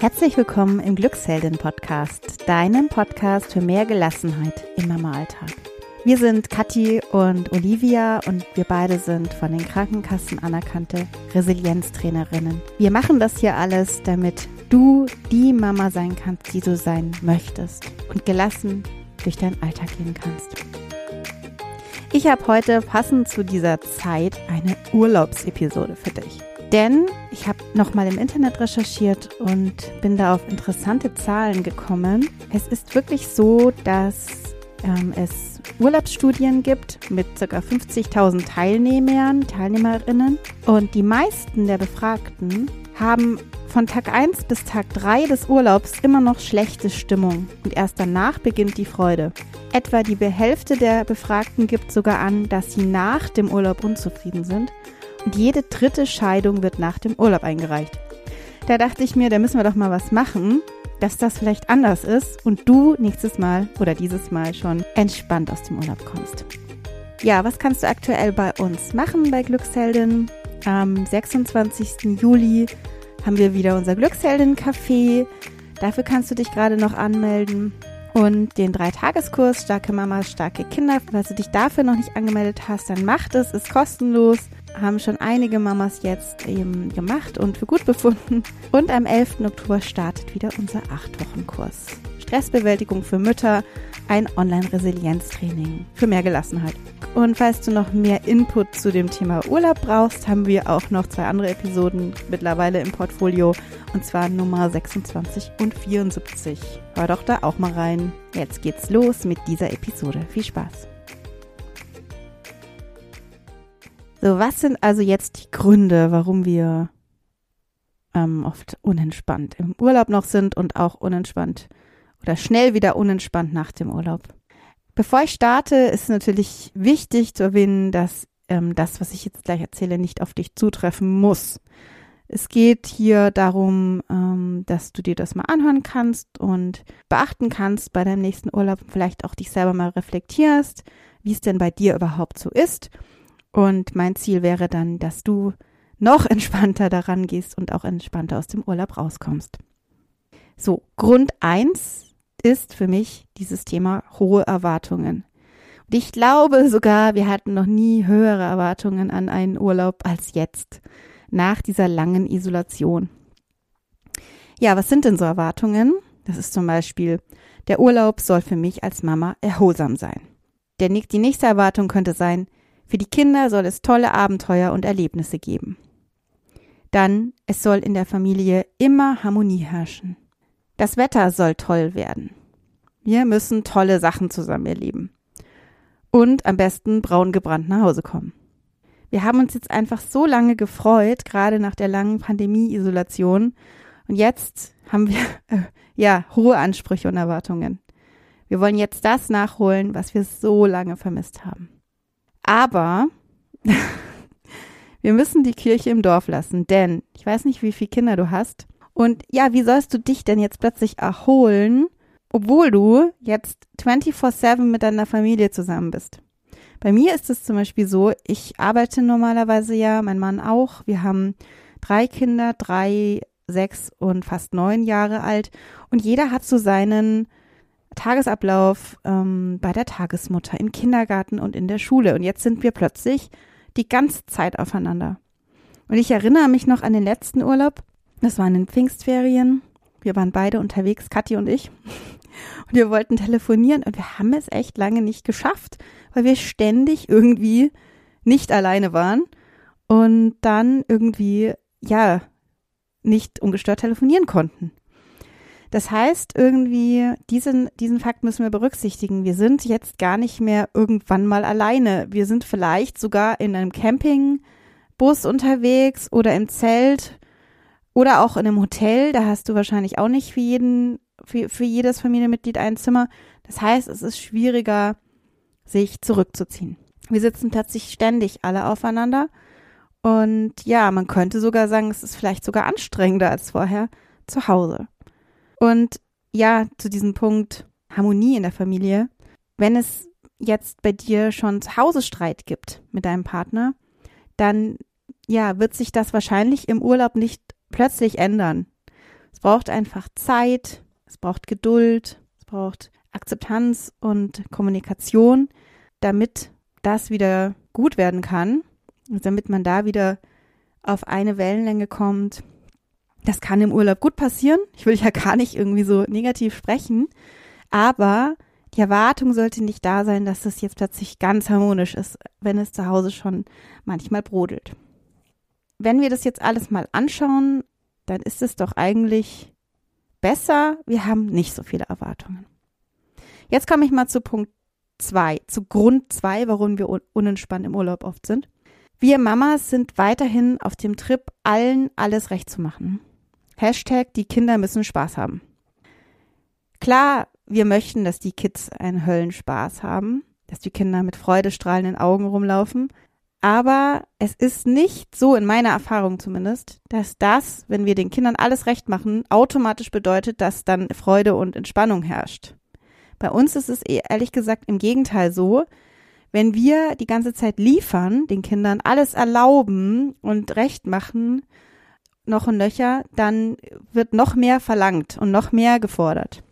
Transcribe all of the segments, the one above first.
Herzlich willkommen im Glücksheldin-Podcast, deinem Podcast für mehr Gelassenheit im Mama-Alltag. Wir sind Kathi und Olivia und wir beide sind von den Krankenkassen anerkannte Resilienztrainerinnen. Wir machen das hier alles, damit du die Mama sein kannst, die du sein möchtest und gelassen durch deinen Alltag gehen kannst. Ich habe heute passend zu dieser Zeit eine Urlaubsepisode für dich. Denn ich habe nochmal im Internet recherchiert und bin da auf interessante Zahlen gekommen. Es ist wirklich so, dass ähm, es Urlaubsstudien gibt mit ca. 50.000 Teilnehmern, Teilnehmerinnen. Und die meisten der Befragten haben von Tag 1 bis Tag 3 des Urlaubs immer noch schlechte Stimmung und erst danach beginnt die Freude. Etwa die Hälfte der Befragten gibt sogar an, dass sie nach dem Urlaub unzufrieden sind und jede dritte Scheidung wird nach dem Urlaub eingereicht. Da dachte ich mir, da müssen wir doch mal was machen, dass das vielleicht anders ist und du nächstes Mal oder dieses Mal schon entspannt aus dem Urlaub kommst. Ja, was kannst du aktuell bei uns machen bei Glücksheldin? Am 26. Juli haben wir wieder unser Glücksheldin-Café. Dafür kannst du dich gerade noch anmelden. Und den Dreitageskurs Starke Mama, starke Kinder. Falls du dich dafür noch nicht angemeldet hast, dann mach es, ist kostenlos. Haben schon einige Mamas jetzt eben gemacht und für gut befunden. Und am 11. Oktober startet wieder unser 8-Wochen-Kurs. Stressbewältigung für Mütter, ein Online-Resilienztraining für mehr Gelassenheit. Und falls du noch mehr Input zu dem Thema Urlaub brauchst, haben wir auch noch zwei andere Episoden mittlerweile im Portfolio und zwar Nummer 26 und 74. Hör doch da auch mal rein. Jetzt geht's los mit dieser Episode. Viel Spaß! So, was sind also jetzt die Gründe, warum wir ähm, oft unentspannt im Urlaub noch sind und auch unentspannt oder schnell wieder unentspannt nach dem Urlaub. Bevor ich starte, ist natürlich wichtig zu erwähnen, dass ähm, das, was ich jetzt gleich erzähle, nicht auf dich zutreffen muss. Es geht hier darum, ähm, dass du dir das mal anhören kannst und beachten kannst bei deinem nächsten Urlaub, vielleicht auch dich selber mal reflektierst, wie es denn bei dir überhaupt so ist. Und mein Ziel wäre dann, dass du noch entspannter daran gehst und auch entspannter aus dem Urlaub rauskommst. So, Grund eins ist für mich dieses Thema hohe Erwartungen. Und ich glaube sogar, wir hatten noch nie höhere Erwartungen an einen Urlaub als jetzt, nach dieser langen Isolation. Ja, was sind denn so Erwartungen? Das ist zum Beispiel, der Urlaub soll für mich als Mama erholsam sein. Der, die nächste Erwartung könnte sein, für die Kinder soll es tolle Abenteuer und Erlebnisse geben. Dann, es soll in der Familie immer Harmonie herrschen. Das Wetter soll toll werden. Wir müssen tolle Sachen zusammen erleben. Und am besten braun gebrannt nach Hause kommen. Wir haben uns jetzt einfach so lange gefreut, gerade nach der langen Pandemie-Isolation. Und jetzt haben wir, äh, ja, hohe Ansprüche und Erwartungen. Wir wollen jetzt das nachholen, was wir so lange vermisst haben. Aber wir müssen die Kirche im Dorf lassen, denn ich weiß nicht, wie viele Kinder du hast, und ja, wie sollst du dich denn jetzt plötzlich erholen, obwohl du jetzt 24-7 mit deiner Familie zusammen bist? Bei mir ist es zum Beispiel so, ich arbeite normalerweise ja, mein Mann auch. Wir haben drei Kinder, drei, sechs und fast neun Jahre alt. Und jeder hat so seinen Tagesablauf ähm, bei der Tagesmutter, im Kindergarten und in der Schule. Und jetzt sind wir plötzlich die ganze Zeit aufeinander. Und ich erinnere mich noch an den letzten Urlaub. Das waren in Pfingstferien. Wir waren beide unterwegs, Kathi und ich. Und wir wollten telefonieren und wir haben es echt lange nicht geschafft, weil wir ständig irgendwie nicht alleine waren und dann irgendwie, ja, nicht ungestört telefonieren konnten. Das heißt, irgendwie, diesen, diesen Fakt müssen wir berücksichtigen. Wir sind jetzt gar nicht mehr irgendwann mal alleine. Wir sind vielleicht sogar in einem Campingbus unterwegs oder im Zelt oder auch in einem Hotel, da hast du wahrscheinlich auch nicht für jeden, für, für jedes Familienmitglied ein Zimmer. Das heißt, es ist schwieriger, sich zurückzuziehen. Wir sitzen plötzlich ständig alle aufeinander. Und ja, man könnte sogar sagen, es ist vielleicht sogar anstrengender als vorher zu Hause. Und ja, zu diesem Punkt Harmonie in der Familie. Wenn es jetzt bei dir schon zu Hause Streit gibt mit deinem Partner, dann ja, wird sich das wahrscheinlich im Urlaub nicht plötzlich ändern, Es braucht einfach Zeit, es braucht Geduld, es braucht Akzeptanz und Kommunikation, damit das wieder gut werden kann, damit man da wieder auf eine Wellenlänge kommt. Das kann im Urlaub gut passieren. Ich will ja gar nicht irgendwie so negativ sprechen, aber die Erwartung sollte nicht da sein, dass es jetzt plötzlich ganz harmonisch ist, wenn es zu Hause schon manchmal brodelt. Wenn wir das jetzt alles mal anschauen, dann ist es doch eigentlich besser, wir haben nicht so viele Erwartungen. Jetzt komme ich mal zu Punkt zwei, zu Grund zwei, warum wir unentspannt im Urlaub oft sind. Wir Mamas sind weiterhin auf dem Trip, allen alles recht zu machen. Hashtag, die Kinder müssen Spaß haben. Klar, wir möchten, dass die Kids einen Höllenspaß haben, dass die Kinder mit freudestrahlenden Augen rumlaufen. Aber es ist nicht so, in meiner Erfahrung zumindest, dass das, wenn wir den Kindern alles recht machen, automatisch bedeutet, dass dann Freude und Entspannung herrscht. Bei uns ist es eh, ehrlich gesagt im Gegenteil so, wenn wir die ganze Zeit liefern, den Kindern alles erlauben und recht machen, noch und nöcher, dann wird noch mehr verlangt und noch mehr gefordert.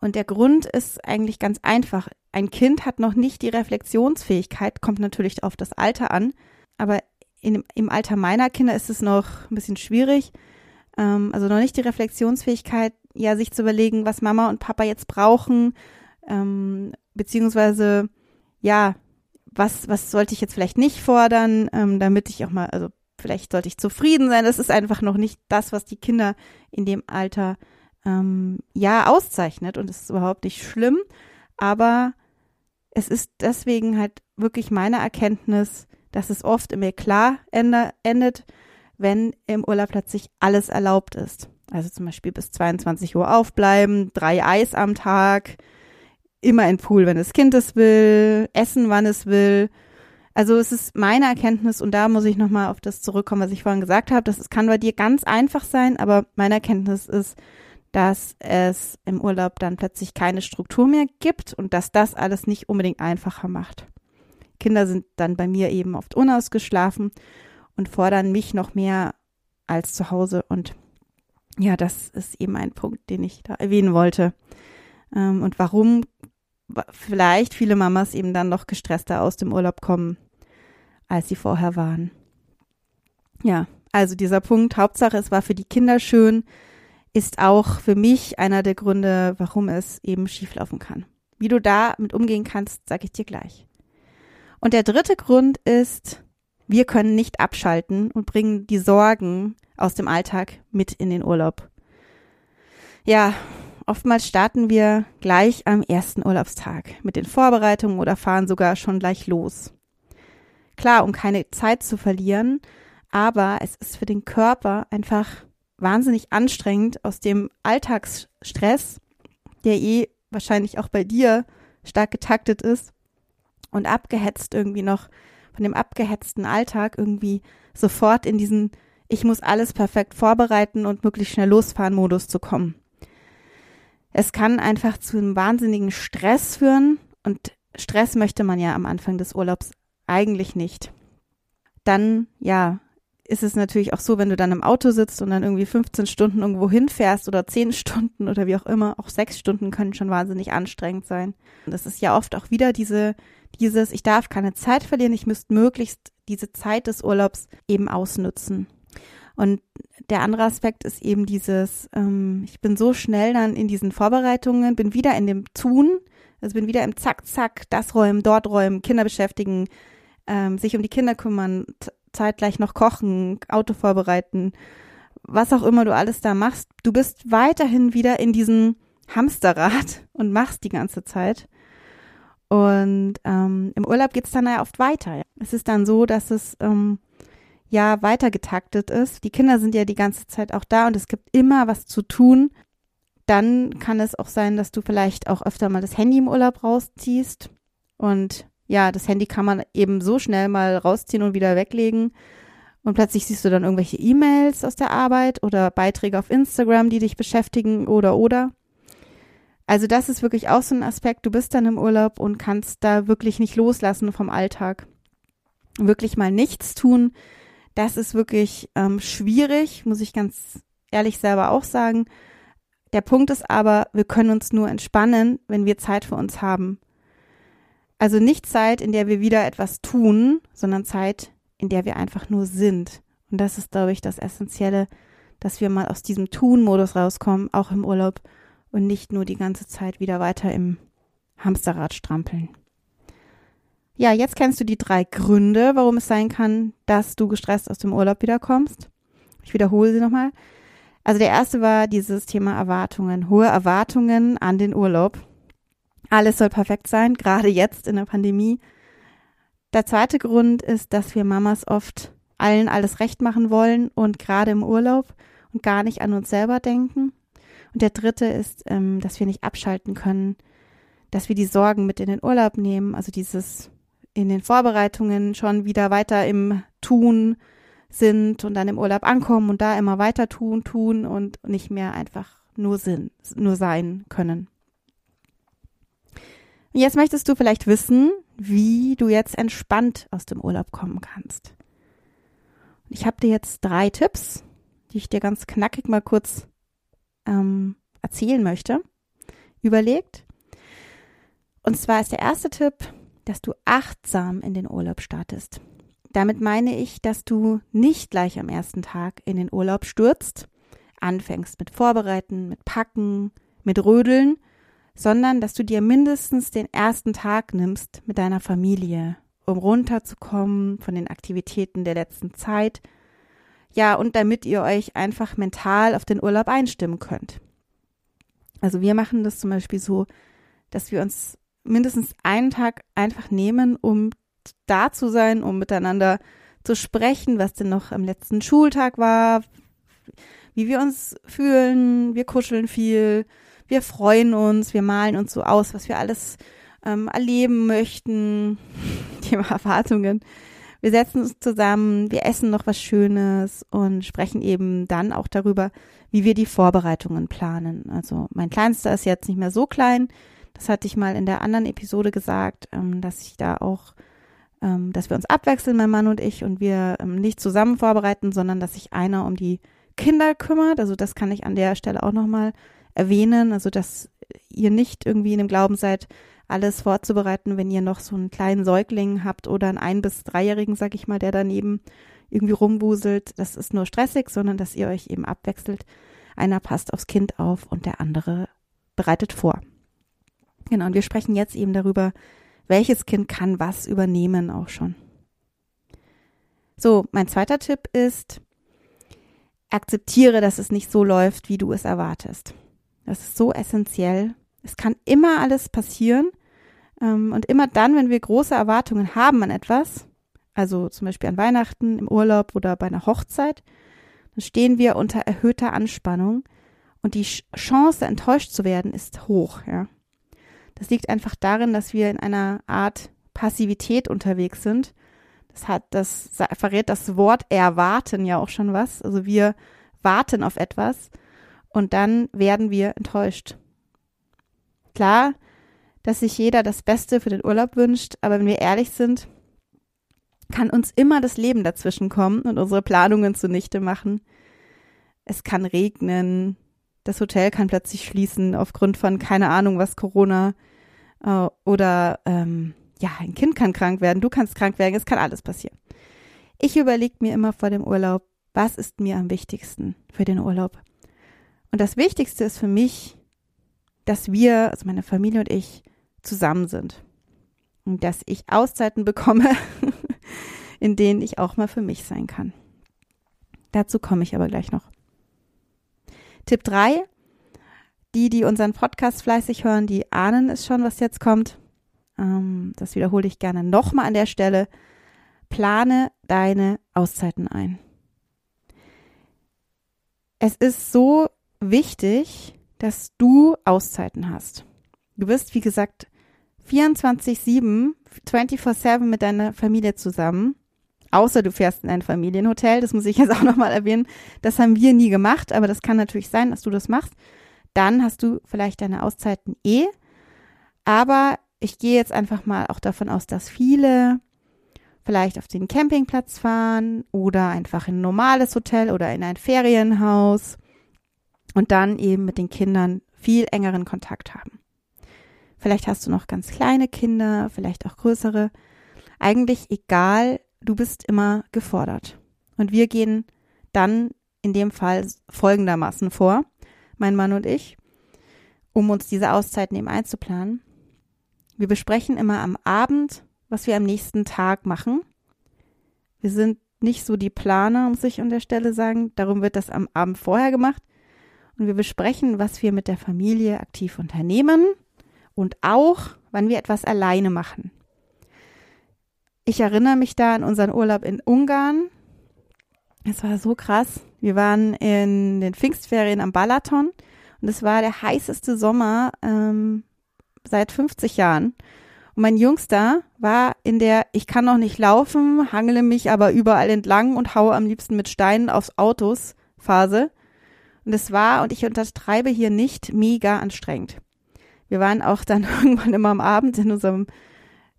Und der Grund ist eigentlich ganz einfach. Ein Kind hat noch nicht die Reflexionsfähigkeit, kommt natürlich auf das Alter an, aber in, im Alter meiner Kinder ist es noch ein bisschen schwierig. Ähm, also noch nicht die Reflexionsfähigkeit, ja, sich zu überlegen, was Mama und Papa jetzt brauchen, ähm, beziehungsweise, ja, was, was sollte ich jetzt vielleicht nicht fordern, ähm, damit ich auch mal, also vielleicht sollte ich zufrieden sein. Das ist einfach noch nicht das, was die Kinder in dem Alter ähm, ja auszeichnet und es ist überhaupt nicht schlimm, aber es ist deswegen halt wirklich meine Erkenntnis, dass es oft im Eklat endet, wenn im Urlaub plötzlich alles erlaubt ist. Also zum Beispiel bis 22 Uhr aufbleiben, drei Eis am Tag, immer in Pool, wenn das Kind es will, essen, wann es will. Also es ist meine Erkenntnis und da muss ich nochmal auf das zurückkommen, was ich vorhin gesagt habe. Das kann bei dir ganz einfach sein, aber meine Erkenntnis ist, dass es im Urlaub dann plötzlich keine Struktur mehr gibt und dass das alles nicht unbedingt einfacher macht. Kinder sind dann bei mir eben oft unausgeschlafen und fordern mich noch mehr als zu Hause. Und ja, das ist eben ein Punkt, den ich da erwähnen wollte. Ähm, und warum vielleicht viele Mamas eben dann noch gestresster aus dem Urlaub kommen, als sie vorher waren. Ja, also dieser Punkt, Hauptsache, es war für die Kinder schön, ist auch für mich einer der Gründe, warum es eben schieflaufen kann. Wie du da mit umgehen kannst, sage ich dir gleich. Und der dritte Grund ist, wir können nicht abschalten und bringen die Sorgen aus dem Alltag mit in den Urlaub. Ja, oftmals starten wir gleich am ersten Urlaubstag mit den Vorbereitungen oder fahren sogar schon gleich los. Klar, um keine Zeit zu verlieren, aber es ist für den Körper einfach wahnsinnig anstrengend aus dem Alltagsstress, der eh wahrscheinlich auch bei dir stark getaktet ist und abgehetzt irgendwie noch von dem abgehetzten Alltag irgendwie sofort in diesen ich muss alles perfekt vorbereiten und möglichst schnell losfahren Modus zu kommen. Es kann einfach zu einem wahnsinnigen Stress führen und Stress möchte man ja am Anfang des Urlaubs eigentlich nicht. Dann, ja, ist es natürlich auch so, wenn du dann im Auto sitzt und dann irgendwie 15 Stunden irgendwo hinfährst oder 10 Stunden oder wie auch immer, auch 6 Stunden können schon wahnsinnig anstrengend sein. Und das ist ja oft auch wieder diese, dieses, ich darf keine Zeit verlieren, ich müsste möglichst diese Zeit des Urlaubs eben ausnutzen. Und der andere Aspekt ist eben dieses, ähm, ich bin so schnell dann in diesen Vorbereitungen, bin wieder in dem Tun, also bin wieder im Zack, Zack, das räumen, dort räumen, Kinder beschäftigen, ähm, sich um die Kinder kümmern, zeitgleich noch kochen, Auto vorbereiten, was auch immer du alles da machst. Du bist weiterhin wieder in diesem Hamsterrad und machst die ganze Zeit. Und ähm, im Urlaub geht es dann ja oft weiter. Es ist dann so, dass es ähm, ja weiter getaktet ist. Die Kinder sind ja die ganze Zeit auch da und es gibt immer was zu tun. Dann kann es auch sein, dass du vielleicht auch öfter mal das Handy im Urlaub rausziehst und ja, das Handy kann man eben so schnell mal rausziehen und wieder weglegen. Und plötzlich siehst du dann irgendwelche E-Mails aus der Arbeit oder Beiträge auf Instagram, die dich beschäftigen oder oder. Also das ist wirklich auch so ein Aspekt. Du bist dann im Urlaub und kannst da wirklich nicht loslassen vom Alltag. Wirklich mal nichts tun. Das ist wirklich ähm, schwierig, muss ich ganz ehrlich selber auch sagen. Der Punkt ist aber, wir können uns nur entspannen, wenn wir Zeit für uns haben. Also nicht Zeit, in der wir wieder etwas tun, sondern Zeit, in der wir einfach nur sind. Und das ist, glaube ich, das Essentielle, dass wir mal aus diesem Tun-Modus rauskommen, auch im Urlaub und nicht nur die ganze Zeit wieder weiter im Hamsterrad strampeln. Ja, jetzt kennst du die drei Gründe, warum es sein kann, dass du gestresst aus dem Urlaub wiederkommst. Ich wiederhole sie nochmal. Also der erste war dieses Thema Erwartungen, hohe Erwartungen an den Urlaub. Alles soll perfekt sein, gerade jetzt in der Pandemie. Der zweite Grund ist, dass wir Mamas oft allen alles recht machen wollen und gerade im Urlaub und gar nicht an uns selber denken. Und der dritte ist, ähm, dass wir nicht abschalten können, dass wir die Sorgen mit in den Urlaub nehmen, also dieses in den Vorbereitungen schon wieder weiter im Tun sind und dann im Urlaub ankommen und da immer weiter tun, tun und nicht mehr einfach nur sind, nur sein können. Jetzt möchtest du vielleicht wissen, wie du jetzt entspannt aus dem Urlaub kommen kannst. Ich habe dir jetzt drei Tipps, die ich dir ganz knackig mal kurz ähm, erzählen möchte, überlegt. Und zwar ist der erste Tipp, dass du achtsam in den Urlaub startest. Damit meine ich, dass du nicht gleich am ersten Tag in den Urlaub stürzt, anfängst mit Vorbereiten, mit Packen, mit Rödeln, sondern dass du dir mindestens den ersten Tag nimmst mit deiner Familie, um runterzukommen von den Aktivitäten der letzten Zeit. Ja, und damit ihr euch einfach mental auf den Urlaub einstimmen könnt. Also wir machen das zum Beispiel so, dass wir uns mindestens einen Tag einfach nehmen, um da zu sein, um miteinander zu sprechen, was denn noch am letzten Schultag war, wie wir uns fühlen, wir kuscheln viel, wir freuen uns, wir malen uns so aus, was wir alles ähm, erleben möchten, Thema Erwartungen. Wir setzen uns zusammen, wir essen noch was Schönes und sprechen eben dann auch darüber, wie wir die Vorbereitungen planen. Also mein Kleinster ist jetzt nicht mehr so klein. Das hatte ich mal in der anderen Episode gesagt, ähm, dass ich da auch, ähm, dass wir uns abwechseln, mein Mann und ich, und wir ähm, nicht zusammen vorbereiten, sondern dass sich einer um die Kinder kümmert. Also das kann ich an der Stelle auch nochmal erwähnen, also dass ihr nicht irgendwie in dem Glauben seid, alles vorzubereiten, wenn ihr noch so einen kleinen Säugling habt oder einen ein- bis dreijährigen, sag ich mal, der daneben irgendwie rumwuselt. Das ist nur stressig, sondern dass ihr euch eben abwechselt. Einer passt aufs Kind auf und der andere bereitet vor. Genau, und wir sprechen jetzt eben darüber, welches Kind kann was übernehmen auch schon. So, mein zweiter Tipp ist, akzeptiere, dass es nicht so läuft, wie du es erwartest. Das ist so essentiell. Es kann immer alles passieren. Ähm, und immer dann, wenn wir große Erwartungen haben an etwas, also zum Beispiel an Weihnachten, im Urlaub oder bei einer Hochzeit, dann stehen wir unter erhöhter Anspannung und die Chance, enttäuscht zu werden, ist hoch. Ja. Das liegt einfach darin, dass wir in einer Art Passivität unterwegs sind. Das hat, das verrät das Wort erwarten ja auch schon was. Also wir warten auf etwas und dann werden wir enttäuscht. Klar, dass sich jeder das Beste für den Urlaub wünscht, aber wenn wir ehrlich sind, kann uns immer das Leben dazwischen kommen und unsere Planungen zunichte machen. Es kann regnen, das Hotel kann plötzlich schließen aufgrund von keine Ahnung was Corona äh, oder ähm, ja, ein Kind kann krank werden, du kannst krank werden, es kann alles passieren. Ich überlege mir immer vor dem Urlaub, was ist mir am wichtigsten für den Urlaub? Und das Wichtigste ist für mich, dass wir, also meine Familie und ich, zusammen sind. Und dass ich Auszeiten bekomme, in denen ich auch mal für mich sein kann. Dazu komme ich aber gleich noch. Tipp 3. Die, die unseren Podcast fleißig hören, die ahnen es schon, was jetzt kommt. Ähm, das wiederhole ich gerne nochmal an der Stelle. Plane deine Auszeiten ein. Es ist so wichtig, dass du Auszeiten hast. Du bist, wie gesagt, 24-7, 24-7 mit deiner Familie zusammen. Außer du fährst in ein Familienhotel, das muss ich jetzt auch nochmal erwähnen. Das haben wir nie gemacht, aber das kann natürlich sein, dass du das machst. Dann hast du vielleicht deine Auszeiten eh. Aber ich gehe jetzt einfach mal auch davon aus, dass viele vielleicht auf den Campingplatz fahren oder einfach in ein normales Hotel oder in ein Ferienhaus und dann eben mit den Kindern viel engeren Kontakt haben. Vielleicht hast du noch ganz kleine Kinder, vielleicht auch größere. Eigentlich egal, du bist immer gefordert. Und wir gehen dann in dem Fall folgendermaßen vor, mein Mann und ich, um uns diese Auszeiten eben einzuplanen. Wir besprechen immer am Abend, was wir am nächsten Tag machen. Wir sind nicht so die Planer, muss ich an der Stelle sagen. Darum wird das am Abend vorher gemacht. Und wir besprechen, was wir mit der Familie aktiv unternehmen und auch, wann wir etwas alleine machen. Ich erinnere mich da an unseren Urlaub in Ungarn. Es war so krass. Wir waren in den Pfingstferien am Balaton und es war der heißeste Sommer ähm, seit 50 Jahren. Und mein Jüngster war in der Ich kann noch nicht laufen, hangele mich aber überall entlang und haue am liebsten mit Steinen aufs Autos Phase. Und es war, und ich untertreibe hier nicht, mega anstrengend. Wir waren auch dann irgendwann immer am Abend in unserem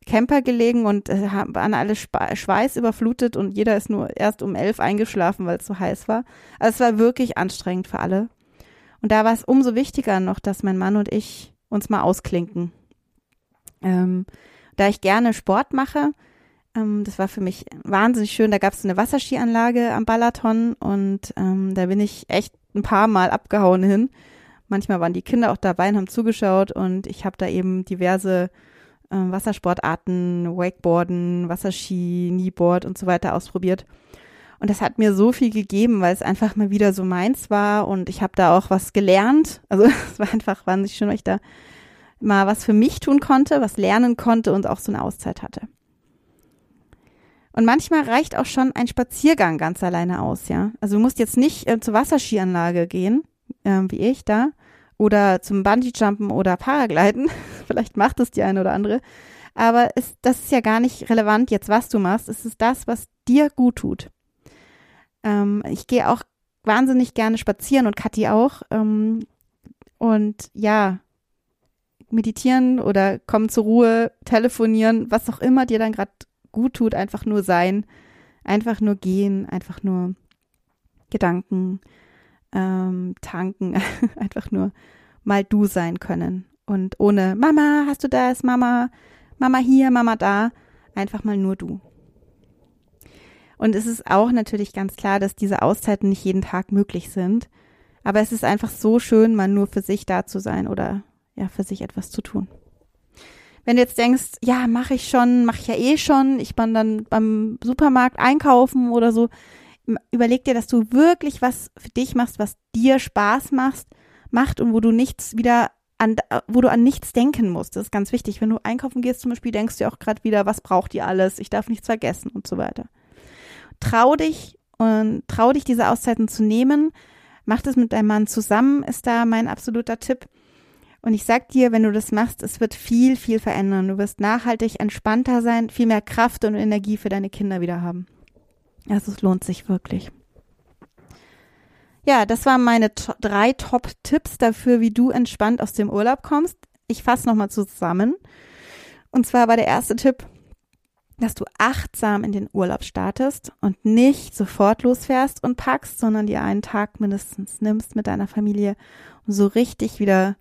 Camper gelegen und äh, waren alle Schweiß überflutet und jeder ist nur erst um elf eingeschlafen, weil es so heiß war. Also es war wirklich anstrengend für alle. Und da war es umso wichtiger noch, dass mein Mann und ich uns mal ausklinken. Ähm, da ich gerne Sport mache, ähm, das war für mich wahnsinnig schön. Da gab es eine Wasserskianlage am Balaton und ähm, da bin ich echt ein paar Mal abgehauen hin. Manchmal waren die Kinder auch dabei und haben zugeschaut und ich habe da eben diverse äh, Wassersportarten, Wakeboarden, Wasserski, Kneeboard und so weiter ausprobiert. Und das hat mir so viel gegeben, weil es einfach mal wieder so meins war und ich habe da auch was gelernt. Also es war einfach wahnsinnig schön, weil ich da mal was für mich tun konnte, was lernen konnte und auch so eine Auszeit hatte. Und manchmal reicht auch schon ein Spaziergang ganz alleine aus, ja. Also du musst jetzt nicht äh, zur Wasserskianlage gehen, äh, wie ich da, oder zum Bungee-Jumpen oder Paragliden. Vielleicht macht es die eine oder andere. Aber es, das ist ja gar nicht relevant jetzt, was du machst. Es ist das, was dir gut tut. Ähm, ich gehe auch wahnsinnig gerne spazieren und Kathi auch. Ähm, und ja, meditieren oder kommen zur Ruhe, telefonieren, was auch immer dir dann gerade gut tut, einfach nur sein, einfach nur gehen, einfach nur Gedanken ähm, tanken, einfach nur mal du sein können. Und ohne Mama, hast du das, Mama, Mama hier, Mama da, einfach mal nur du. Und es ist auch natürlich ganz klar, dass diese Auszeiten nicht jeden Tag möglich sind. Aber es ist einfach so schön, mal nur für sich da zu sein oder ja, für sich etwas zu tun. Wenn du jetzt denkst, ja, mache ich schon, mache ich ja eh schon, ich bin dann beim Supermarkt einkaufen oder so, überleg dir, dass du wirklich was für dich machst, was dir Spaß macht, macht und wo du nichts wieder an, wo du an nichts denken musst. Das ist ganz wichtig. Wenn du einkaufen gehst zum Beispiel, denkst du auch gerade wieder, was braucht ihr alles? Ich darf nichts vergessen und so weiter. Trau dich und trau dich, diese Auszeiten zu nehmen. Mach das mit deinem Mann zusammen, ist da mein absoluter Tipp. Und ich sag dir, wenn du das machst, es wird viel, viel verändern. Du wirst nachhaltig entspannter sein, viel mehr Kraft und Energie für deine Kinder wieder haben. Also es lohnt sich wirklich. Ja, das waren meine to drei Top-Tipps dafür, wie du entspannt aus dem Urlaub kommst. Ich fasse nochmal zusammen. Und zwar war der erste Tipp, dass du achtsam in den Urlaub startest und nicht sofort losfährst und packst, sondern dir einen Tag mindestens nimmst mit deiner Familie, um so richtig wieder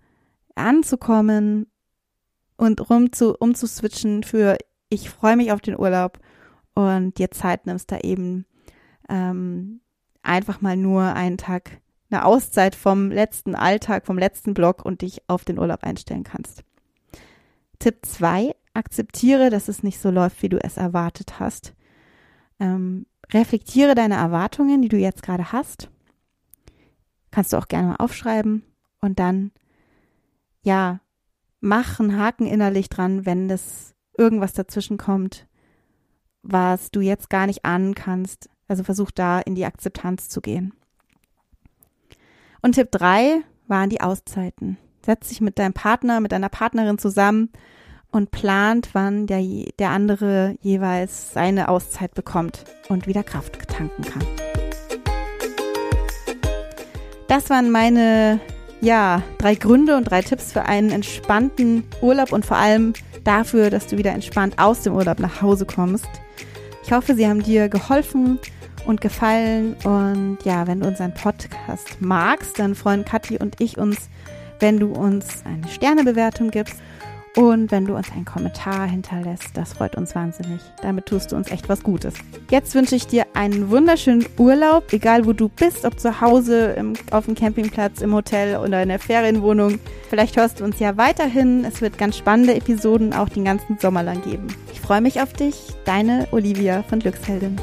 anzukommen und rum zu, umzuswitchen für ich freue mich auf den Urlaub und dir Zeit nimmst, da eben ähm, einfach mal nur einen Tag eine Auszeit vom letzten Alltag, vom letzten Block und dich auf den Urlaub einstellen kannst. Tipp zwei: akzeptiere, dass es nicht so läuft, wie du es erwartet hast. Ähm, reflektiere deine Erwartungen, die du jetzt gerade hast. Kannst du auch gerne mal aufschreiben und dann, ja, mach einen Haken innerlich dran, wenn das irgendwas dazwischen kommt, was du jetzt gar nicht ahnen kannst. Also versuch da in die Akzeptanz zu gehen. Und Tipp drei waren die Auszeiten. Setz dich mit deinem Partner, mit deiner Partnerin zusammen und plant, wann der, der andere jeweils seine Auszeit bekommt und wieder Kraft tanken kann. Das waren meine, ja, drei Gründe und drei Tipps für einen entspannten Urlaub und vor allem dafür, dass du wieder entspannt aus dem Urlaub nach Hause kommst. Ich hoffe, sie haben dir geholfen und gefallen. Und ja, wenn du unseren Podcast magst, dann freuen Kathi und ich uns, wenn du uns eine Sternebewertung gibst und wenn du uns einen Kommentar hinterlässt, das freut uns wahnsinnig. Damit tust du uns echt was Gutes. Jetzt wünsche ich dir einen wunderschönen Urlaub, egal wo du bist, ob zu Hause, im, auf dem Campingplatz, im Hotel oder in der Ferienwohnung. Vielleicht hörst du uns ja weiterhin. Es wird ganz spannende Episoden auch den ganzen Sommer lang geben. Ich freue mich auf dich, deine Olivia von Glücksheldin.